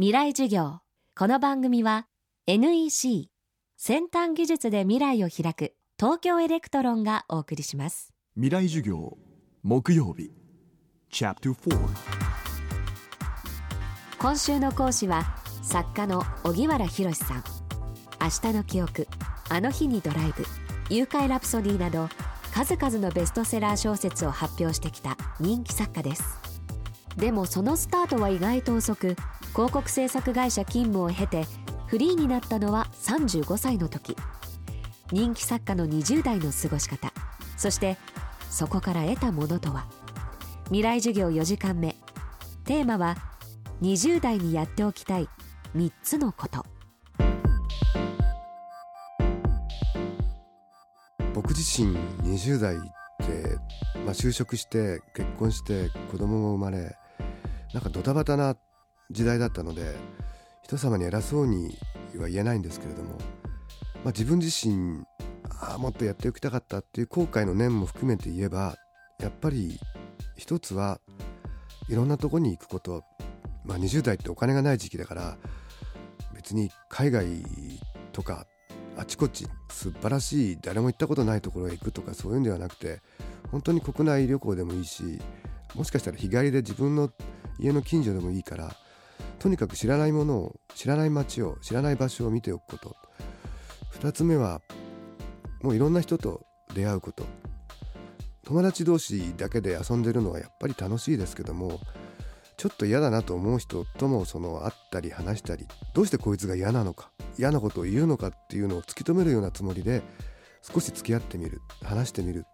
未来授業。この番組は NEC 先端技術で未来を開く東京エレクトロンがお送りします。未来授業木曜日。今週の講師は作家の荻原浩さん。明日の記憶あの日にドライブ。誘拐ラプソディなど数々のベストセラー小説を発表してきた人気作家です。でもそのスタートは意外と遅く広告制作会社勤務を経てフリーになったのは35歳の時。人気作家の20代の過ごし方。そしてそこから得たものとは。未来授業4時間目。テーマは20代にやっておきたい3つのこと。僕自身20代って、まあ、就職して結婚して子供も生まれなんかドタバタな時代だったので人様に偉そうには言えないんですけれども、まあ、自分自身ああもっとやっておきたかったっていう後悔の念も含めて言えばやっぱり一つはいろんなとこに行くこと、まあ、20代ってお金がない時期だから別に海外とかあちこち素晴らしい誰も行ったことないところへ行くとかそういうんではなくて本当に国内旅行でもいいしもしかしたら日帰りで自分の家の近所でもいいからとにかく知らないものを知らない街を知らない場所を見ておくこと。2つ目はもういろんな人と出会うこと。友達同士だけで遊んでるのはやっぱり楽しいですけどもちょっと嫌だなと思う人ともその会ったり話したりどうしてこいつが嫌なのか嫌なことを言うのかっていうのを突き止めるようなつもりで少し付き合ってみる話してみる。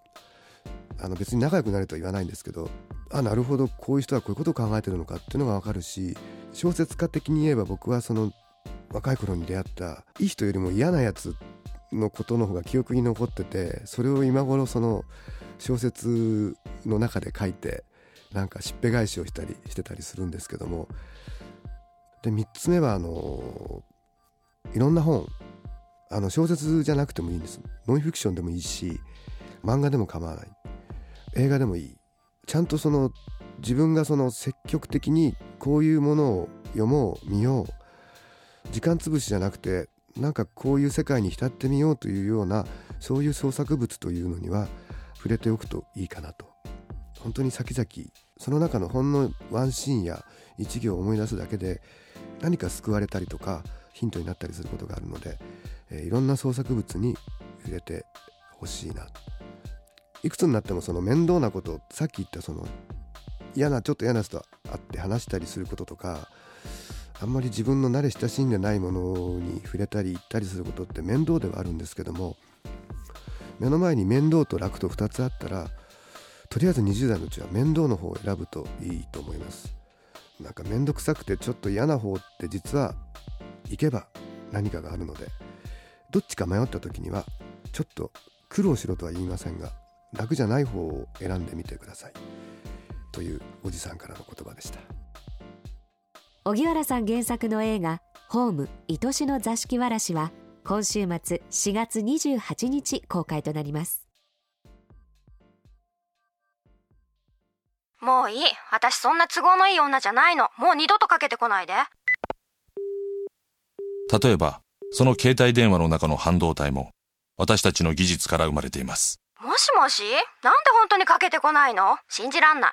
あの別に仲良くなるとは言わないんですけどあなるほどこういう人はこういうことを考えてるのかっていうのが分かるし小説家的に言えば僕はその若い頃に出会ったいい人よりも嫌なやつのことの方が記憶に残っててそれを今頃その小説の中で書いてなんかしっぺ返しをしたりしてたりするんですけども。で3つ目はあのいろんな本。あの小説じゃなくてもいいんです。ノンフィクションでもいいし漫画でも構わない。映画でもいい。ちゃんとその自分がその積極的にこういうものを読もう見よう時間つぶしじゃなくてなんかこういう世界に浸ってみようというようなそういう創作物というのには触れておくといいかなと本当に先々その中のほんのワンシーンや一行を思い出すだけで何か救われたりとかヒントになったりすることがあるので、えー、いろんな創作物に触れてほしいないくつになってもその面倒なことさっき言ったその嫌なちょっと嫌な人と会って話したりすることとかあんまり自分の慣れ親しんでないものに触れたり行ったりすることって面倒ではあるんですけども目の前に面倒と楽と2つあったらとりあえず20代のうちは面倒の方を選ぶといいと思います。なんか面倒くさくてちょっと嫌な方って実は行けば何かがあるのでどっちか迷った時にはちょっと苦労しろとは言いませんが楽じゃない方を選んでみてください。というおじさんからの言葉でした。荻原さん原作の映画「ホーム愛しの座敷わらし」は今週末4月28日公開となります。もういい。私そんな都合のいい女じゃないの。もう二度とかけてこないで。例えばその携帯電話の中の半導体も私たちの技術から生まれています。もしもし？なんで本当にかけてこないの？信じらんない